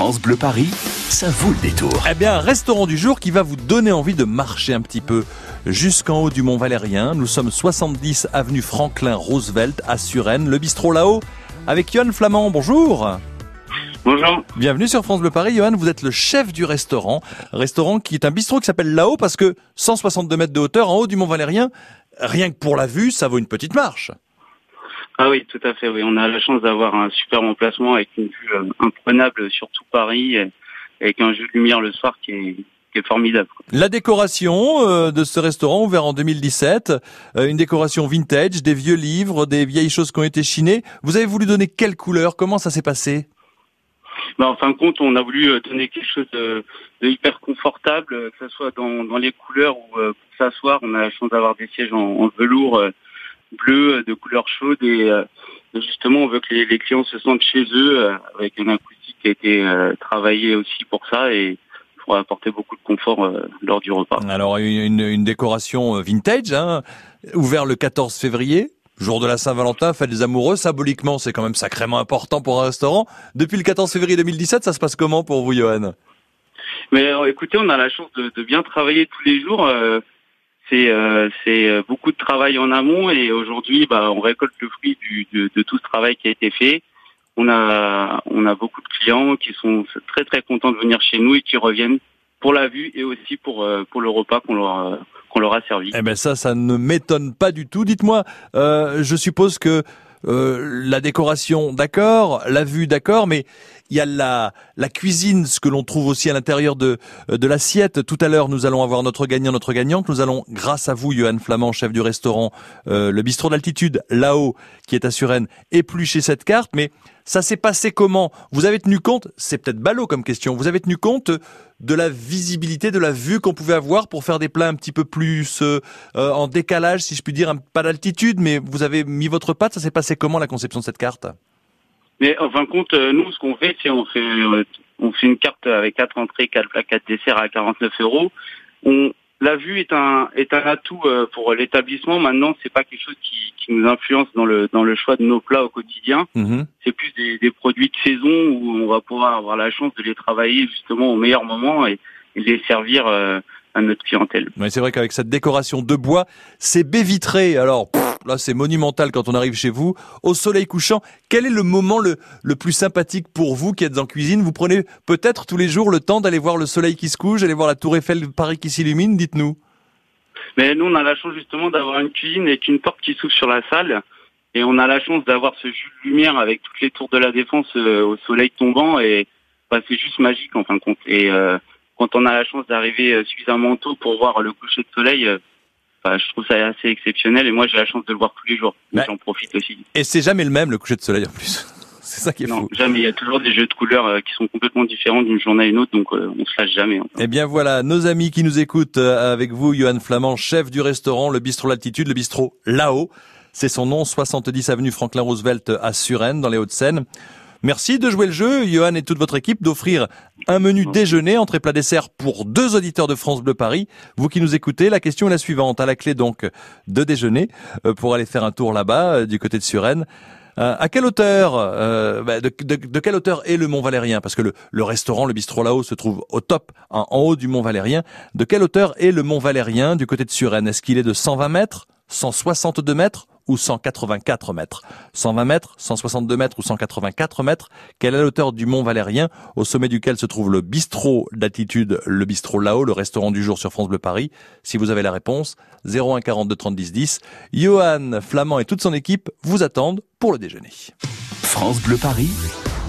France Bleu Paris, ça vaut le détour. Eh bien, un restaurant du jour qui va vous donner envie de marcher un petit peu jusqu'en haut du Mont Valérien. Nous sommes 70 avenue Franklin Roosevelt à Suresnes, le bistrot là-haut, avec Johan Flamand. Bonjour. Bonjour. Bienvenue sur France Bleu Paris. Johan, vous êtes le chef du restaurant. Restaurant qui est un bistrot qui s'appelle là-haut parce que 162 mètres de hauteur en haut du Mont Valérien, rien que pour la vue, ça vaut une petite marche. Ah oui, tout à fait. Oui, on a la chance d'avoir un super emplacement avec une vue euh, imprenable sur tout Paris, et avec un jeu de lumière le soir qui est, qui est formidable. La décoration euh, de ce restaurant ouvert en 2017, euh, une décoration vintage, des vieux livres, des vieilles choses qui ont été chinées. Vous avez voulu donner quelle couleur? Comment ça s'est passé? Ben, en fin de compte, on a voulu donner quelque chose de, de hyper confortable, que ce soit dans, dans les couleurs ou euh, pour s'asseoir. On a la chance d'avoir des sièges en, en velours bleu euh, de couleur chaude et, euh, et justement on veut que les, les clients se sentent chez eux euh, avec une acoustique qui a été euh, travaillée aussi pour ça et pour apporter beaucoup de confort euh, lors du repas. Alors une, une décoration vintage, hein, ouvert le 14 février. Jour de la Saint-Valentin, fête des amoureux, symboliquement c'est quand même sacrément important pour un restaurant. Depuis le 14 février 2017, ça se passe comment pour vous Johan? Mais écoutez, on a la chance de, de bien travailler tous les jours. euh, c'est euh, euh, beaucoup de travail en amont et aujourd'hui, bah, on récolte le fruit de, tout ce travail qui a été fait. On a beaucoup de clients qui sont très très contents de venir chez nous et qui reviennent pour la vue et aussi pour euh, le repas qu'on leur a servi. Eh ben ça, ça ne m'étonne pas du tout. Dites-moi, je suppose que la décoration, d'accord, la vue, d'accord, mais il y a la, la cuisine, ce que l'on trouve aussi à l'intérieur de, de l'assiette. Tout à l'heure, nous allons avoir notre gagnant, notre gagnante. Nous allons, grâce à vous, Johan Flamand, chef du restaurant, euh, le bistrot d'altitude, là-haut, qui est à Suresnes, éplucher cette carte. Mais ça s'est passé comment? Vous avez tenu compte, c'est peut-être ballot comme question, vous avez tenu compte de la visibilité, de la vue qu'on pouvait avoir pour faire des plats un petit peu plus euh, euh, en décalage, si je puis dire, pas d'altitude, mais vous avez mis votre patte. Ça s'est passé comment la conception de cette carte? Mais en fin de compte, euh, nous, ce qu'on fait, c'est on fait euh, on fait une carte avec quatre entrées, quatre plats, quatre desserts à 49 euros. On la vue est un est un atout euh, pour l'établissement. Maintenant, c'est pas quelque chose qui, qui nous influence dans le dans le choix de nos plats au quotidien. Mhm. C'est plus des, des produits de saison où on va pouvoir avoir la chance de les travailler justement au meilleur moment et, et les servir euh, à notre clientèle. Ouais, c'est vrai qu'avec cette décoration de bois, c'est baie vitrée. Alors pff, là, c'est monumental quand on arrive chez vous, au soleil couchant. Quel est le moment le, le plus sympathique pour vous qui êtes en cuisine? Vous prenez peut-être tous les jours le temps d'aller voir le soleil qui se couche, d'aller voir la tour Eiffel de Paris qui s'illumine. Dites-nous. Mais nous, on a la chance justement d'avoir une cuisine avec une porte qui s'ouvre sur la salle. Et on a la chance d'avoir ce jus de lumière avec toutes les tours de la défense euh, au soleil tombant. Et bah, c'est juste magique en fin de compte. Et euh, quand on a la chance d'arriver euh, suffisamment tôt pour voir le coucher de soleil, euh, bah, je trouve ça assez exceptionnel. Et moi, j'ai la chance de le voir tous les jours. J'en profite aussi. Et c'est jamais le même le coucher de soleil en plus. c'est ça qui est Non, fou. jamais. Il y a toujours des jeux de couleurs euh, qui sont complètement différents d'une journée à une autre. Donc euh, on se lâche jamais. hein. Eh bien voilà, nos amis qui nous écoutent euh, avec vous, Johan Flamand, chef du restaurant, le bistrot L'Altitude, le bistrot là-haut. C'est son nom, 70 avenue Franklin Roosevelt à Suresnes, dans les Hauts-de-Seine. Merci de jouer le jeu, Johan et toute votre équipe, d'offrir un menu déjeuner, entrée plat dessert pour deux auditeurs de France Bleu Paris. Vous qui nous écoutez, la question est la suivante. À la clé donc de déjeuner, euh, pour aller faire un tour là-bas, euh, du côté de Suresnes. Euh, à quelle hauteur, euh, bah, de, de- de quelle hauteur est le Mont Valérien? Parce que le, le restaurant, le bistrot là-haut, se trouve au top, en, en haut du Mont Valérien. De quelle hauteur est le Mont Valérien du côté de Suresnes? Est-ce qu'il est de 120 mètres, 162 mètres ou 184 mètres 120 mètres, 162 mètres ou 184 mètres Quelle est la hauteur du Mont Valérien, au sommet duquel se trouve le bistrot d'altitude, le bistrot là-haut, le restaurant du jour sur France Bleu Paris? Si vous avez la réponse, 01 42 30 10 10. Johan Flamand et toute son équipe vous attendent pour le déjeuner. France Bleu Paris,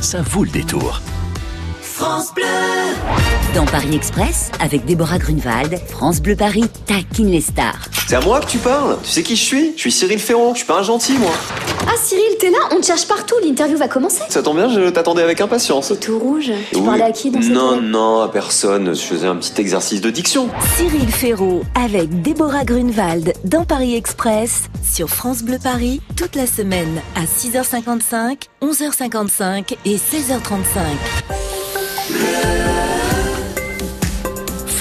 ça vaut le détour. Dans Paris Express, avec Déborah Grunewald, France Bleu Paris taquine les stars. C'est à moi que tu parles Tu sais qui je suis? Je suis Cyril Ferron, je suis pas un gentil moi. Ah Cyril, t'es là? On te cherche partout, l'interview va commencer. Ça tombe bien, je t'attendais avec impatience. C'est tout rouge. Tu Oui. parlais à qui dans cette Non, non, à personne. Je faisais un petit exercice de diction. Cyril Ferraud avec Déborah Grunewald dans Paris Express sur France Bleu Paris toute la semaine à 6h55, 11h55 et 16h35.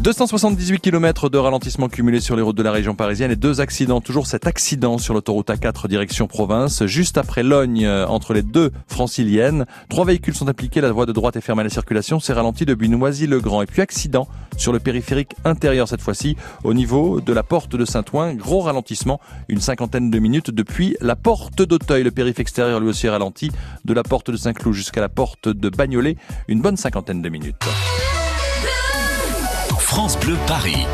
278 km de ralentissement cumulé sur les routes de la région parisienne et deux accidents. Toujours cet accident sur l'autoroute A4 direction province, juste après Logne, euh, entre les deux franciliennes. Trois véhicules sont impliqués, la voie de droite est fermée à la circulation, c'est ralenti depuis Noisy-le-Grand. Et puis accident sur le périphérique intérieur cette fois-ci, au niveau de la porte de Saint-Ouen. Gros ralentissement, une cinquantaine de minutes depuis la porte d'Auteuil. Le périph' extérieur lui aussi ralenti, de la porte de Saint-Cloud jusqu'à la porte de Bagnolet, une bonne cinquantaine de minutes. France Bleu Paris.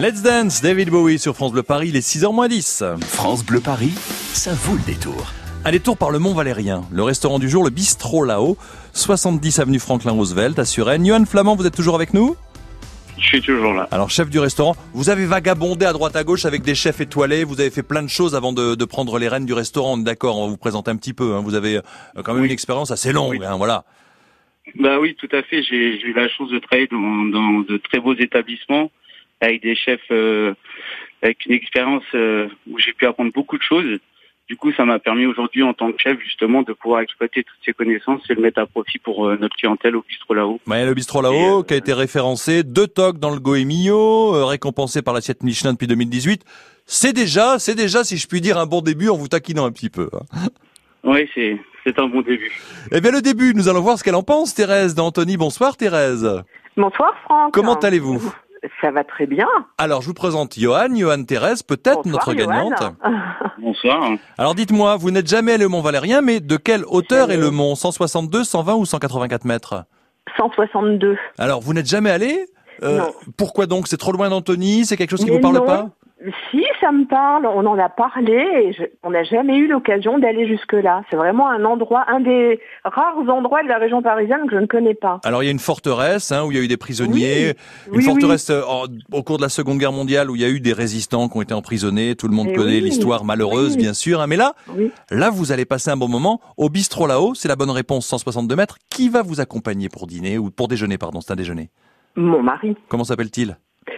Let's Dance, David Bowie sur France Bleu Paris, il est 6h moins 10. France Bleu Paris, ça vaut le détour. Un détour par le Mont Valérien. Le restaurant du jour, le bistrot là-haut, 70 avenue Franklin Roosevelt à Suresnes. Johan Flamand, vous êtes toujours avec nous? Je suis toujours là. Alors, chef du restaurant, vous avez vagabondé à droite à gauche avec des chefs étoilés, vous avez fait plein de choses avant de, de prendre les rênes du restaurant, on est d'accord, on va vous présenter un petit peu. hein. Vous avez euh, quand même Oui. une expérience assez longue, Oui. hein, voilà. Bah oui, tout à fait. J'ai j'ai eu la chance de travailler dans, dans de très beaux établissements avec des chefs euh, avec une expérience euh, où j'ai pu apprendre beaucoup de choses. Du coup, ça m'a permis aujourd'hui, en tant que chef, justement, de pouvoir exploiter toutes ces connaissances et le mettre à profit pour euh, notre clientèle au bistrot là-haut. Ouais, le bistrot là-haut, euh, qui a été référencé, deux tocs dans le Goemio, euh, récompensé par l'assiette Michelin depuis 2018. C'est déjà, c'est déjà, si je puis dire, un bon début en vous taquinant un petit peu. hein. Oui, c'est c'est un bon début. Eh bien, le début, nous allons voir ce qu'elle en pense, Thérèse d'Anthony. Bonsoir, Thérèse. Bonsoir Franck. Comment allez-vous? Ça va très bien. Alors, je vous présente Johan, Johan Thérèse, peut-être notre Johan. gagnante. Bonsoir. Alors, dites-moi, vous n'êtes jamais allé au Mont Valérien, mais de quelle hauteur est le mont? 162, 120 ou 184 mètres? 162. Alors, vous n'êtes jamais allé? Euh, Non. Pourquoi donc? C'est trop loin d'Anthony C'est quelque chose qui Mais vous parle non. pas? Si, ça me parle. On en a parlé et je- on n'a jamais eu l'occasion d'aller jusque-là. C'est vraiment un endroit, un des rares endroits de la région parisienne que je ne connais pas. Alors il y a une forteresse hein, où il y a eu des prisonniers, Oui, une oui, forteresse euh, en- au cours de la Seconde Guerre mondiale où il y a eu des résistants qui ont été emprisonnés. Tout le monde Eh connaît l'histoire malheureuse, bien sûr. hein. Mais là, là vous allez passer un bon moment au bistrot là-haut. C'est la bonne réponse, 162 mètres. Qui va vous accompagner pour dîner ou pour déjeuner Pardon, c'est un déjeuner? Mon mari, Comment s'appelle-t-il?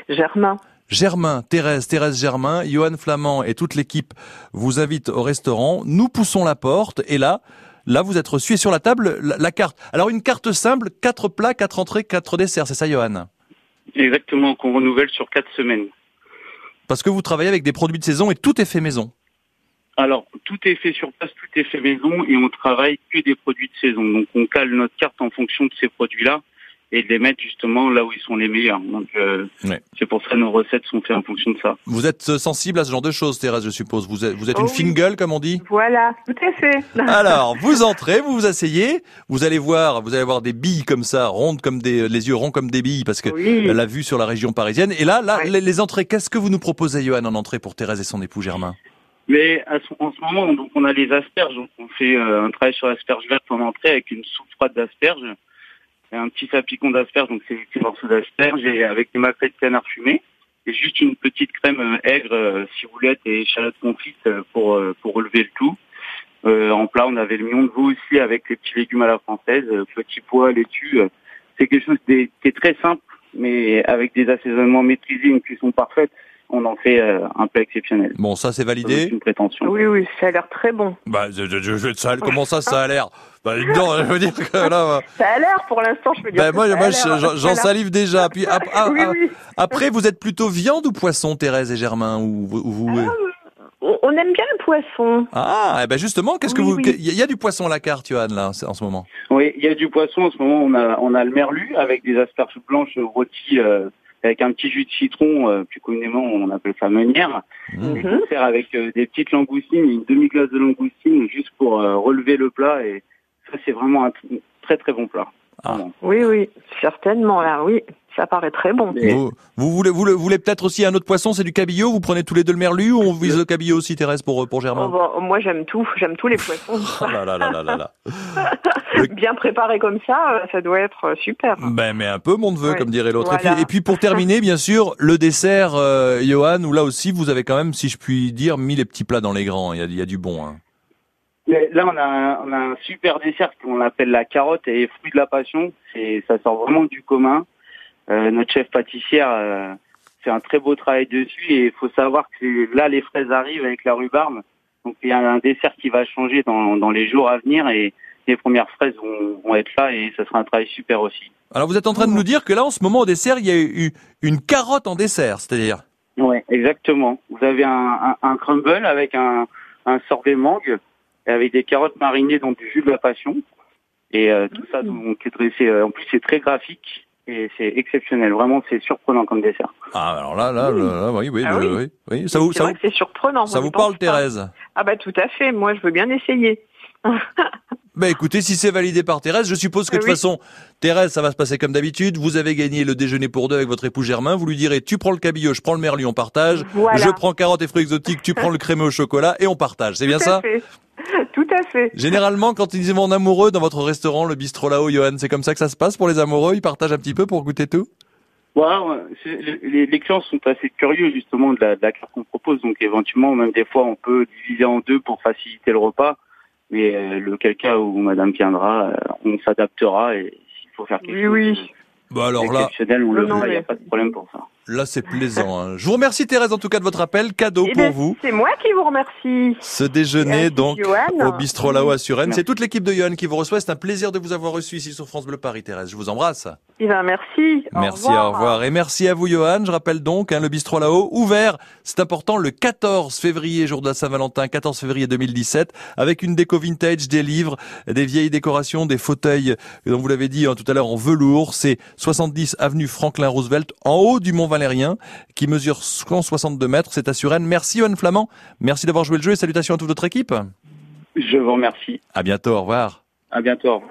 Germain. Germain, Thérèse, Thérèse Germain, Johan Flamand et toute l'équipe vous invitent au restaurant. Nous poussons la porte et là, là vous êtes reçus et sur la table la, la carte. Alors une carte simple, quatre plats, quatre entrées, quatre desserts. C'est ça, Johan? Exactement, qu'on renouvelle sur quatre semaines. Parce que vous travaillez avec des produits de saison et tout est fait maison. Alors, tout est fait sur place, tout est fait maison et on travaille que des produits de saison. Donc, on cale notre carte en fonction de ces produits-là et de les mettre justement là où ils sont les meilleurs. Donc, euh, Ouais. c'est pour ça que nos recettes sont faites en fonction de ça. Vous êtes euh, sensible à ce genre de choses, Thérèse, je suppose. Vous êtes, vous êtes Oh une oui. fine gueule, comme on dit Voilà, tout à fait. Alors, vous entrez, vous vous asseyez, vous allez voir, vous allez voir des billes comme ça, rondes comme des, les yeux ronds comme des billes, parce que Oui. la vue sur la région parisienne. Et là, là, Ouais. les, les entrées, qu'est-ce que vous nous proposez, Johan, en entrée pour Thérèse et son époux Germain? Mais à ce- en ce moment, donc, on a les asperges. Donc, on fait euh, un travail sur l'asperge verte en entrée avec une soupe froide d'asperges. Un petit sapicon d'asperges, donc c'est des petits morceaux d'asperges et avec des macrées de canard fumé. Et juste une petite crème euh, aigre, euh, ciboulette et échalote confite euh, pour, pour relever le tout. Euh, en plat, on avait le mignon de veau aussi avec les petits légumes à la française, petits pois, laitue. C'est quelque chose qui est très simple, mais avec des assaisonnements maîtrisés, une cuisson parfaite, on en fait euh, un plat exceptionnel. Bon, ça c'est C'est validé. une prétention. Oui, oui, ça a l'air très bon. Bah, je, je, je- je- ça, comment ça, ça a l'air bah, Non, je veux dire que là, Ça a l'air pour l'instant, je peux dire. bah, que moi, j'en salive déjà. Puis ap- ah, oui, ah, oui. après, vous êtes plutôt viande ou poisson, Thérèse et Germain ou, ou vous On on aime bien le poisson. Ah, eh ben justement, qu'est-ce que vous. Il y, a- il y a du poisson à la carte, Johan, là, en ce- en ce moment? Oui, il y a du poisson en ce moment. On a, on a le merlu avec des asperges blanches rôties euh, avec un petit jus de citron. euh, plus communément, on appelle ça meunière. Mmh. Et qu'on sert avec euh, des petites langoustines, une demi-glace de langoustine juste pour euh, relever le plat. Et ça, c'est vraiment un très très bon plat. Ah. Oui, oui, certainement, là, oui. Ça paraît très bon. Vous, vous voulez, vous, le- vous voulez peut-être aussi un autre poisson, c'est du cabillaud. Vous prenez tous les deux le merlu ou on vise le cabillaud aussi, Thérèse, pour pour Oh, Germain bon, moi, j'aime tout. J'aime tous les poissons. Oh là là là là là là. Bien préparé comme ça, euh, ça doit être euh, super. Ben, mais un peu mon neveu, Ouais. comme dirait l'autre. Et, Voilà. et puis pour terminer, bien sûr, le dessert, euh, Johan, où là aussi vous avez quand même, si je puis dire, mis les petits plats dans les grands. Il y a, il y a du bon. Hein. Là, on a, un, on a un super dessert qu'on appelle la carotte et fruit de la passion. C'est, ça sort vraiment du commun. Euh, notre chef pâtissière euh, fait un très beau travail dessus et il faut savoir que là, les fraises arrivent avec la rhubarbe. Donc, il y a un dessert qui va changer dans, dans les jours à venir et les premières fraises vont, vont être là et ça sera un travail super aussi. Alors vous êtes en train de nous dire que là, en ce moment, au dessert, il y a eu une carotte en dessert, c'est-à-dire? Ouais, exactement. Vous avez un, un, un crumble avec un, un sorbet mangue et avec des carottes marinées dans du jus de la passion. Et euh, tout ça donc est dressé. euh, en plus, c'est très graphique et c'est exceptionnel. Vraiment, c'est surprenant comme dessert. Ah, alors là, là, là, là, oui, oui, Ah oui, oui. Ça vous, C'est ça vous, c'est surprenant. ça vous parle, pas. Thérèse Ah bah tout à fait. Moi, je veux bien essayer. Ben écoutez, si c'est validé par Thérèse, je suppose que de toute Oui. façon, Thérèse, ça va se passer comme d'habitude. Vous avez gagné le déjeuner pour deux avec votre époux Germain. Vous lui direz, tu prends le cabillaud, je prends le merlu, on partage. Voilà. Je prends carottes et fruits exotiques, tu prends le crémeux au chocolat et on partage. C'est bien Tout ça à fait. Tout à fait. Généralement, quand ils vont en amoureux dans votre restaurant, le bistrot là-haut, Johan, c'est comme ça que ça se passe pour les amoureux? Ils partagent un petit peu pour goûter tout? C'est- les, clients sont assez curieux justement de la, de la carte qu'on propose. Donc éventuellement, même des fois, on peut diviser en deux pour faciliter le repas. Mais euh, le cas où Madame viendra, euh, on s'adaptera et s'il faut faire quelque Oui, chose oui. Bah alors là, on le. Il n'y a pas de problème pour ça. Là, c'est plaisant. hein. Je vous remercie, Thérèse, en tout cas, de votre appel. Cadeau Eh pour ben, vous. C'est moi qui vous remercie. Ce déjeuner, Merci, donc, Johan. au bistrot là-haut à Suresnes. Merci. C'est toute l'équipe de Yohan qui vous reçoit. C'est un plaisir de vous avoir reçu ici sur France Bleu Paris, Thérèse. Je vous embrasse. Eh ben, merci. Au Merci, revoir. au revoir. Et merci à vous, Johan. Je rappelle donc, hein, le bistrot là-haut, ouvert, c'est important, le 14 février, jour de la Saint-Valentin, 14 février 2017, avec une déco vintage, des livres, des vieilles décorations, des fauteuils, dont vous l'avez dit hein, tout à l'heure, en velours. C'est 70 avenue Franklin Roosevelt, en haut du Mont Valérien, qui mesure 162 mètres. C'est à Suresnes. Merci, Johan Flamand. Merci d'avoir joué le jeu et salutations à toute votre équipe. Je vous remercie. À bientôt, au revoir. À bientôt. Au revoir.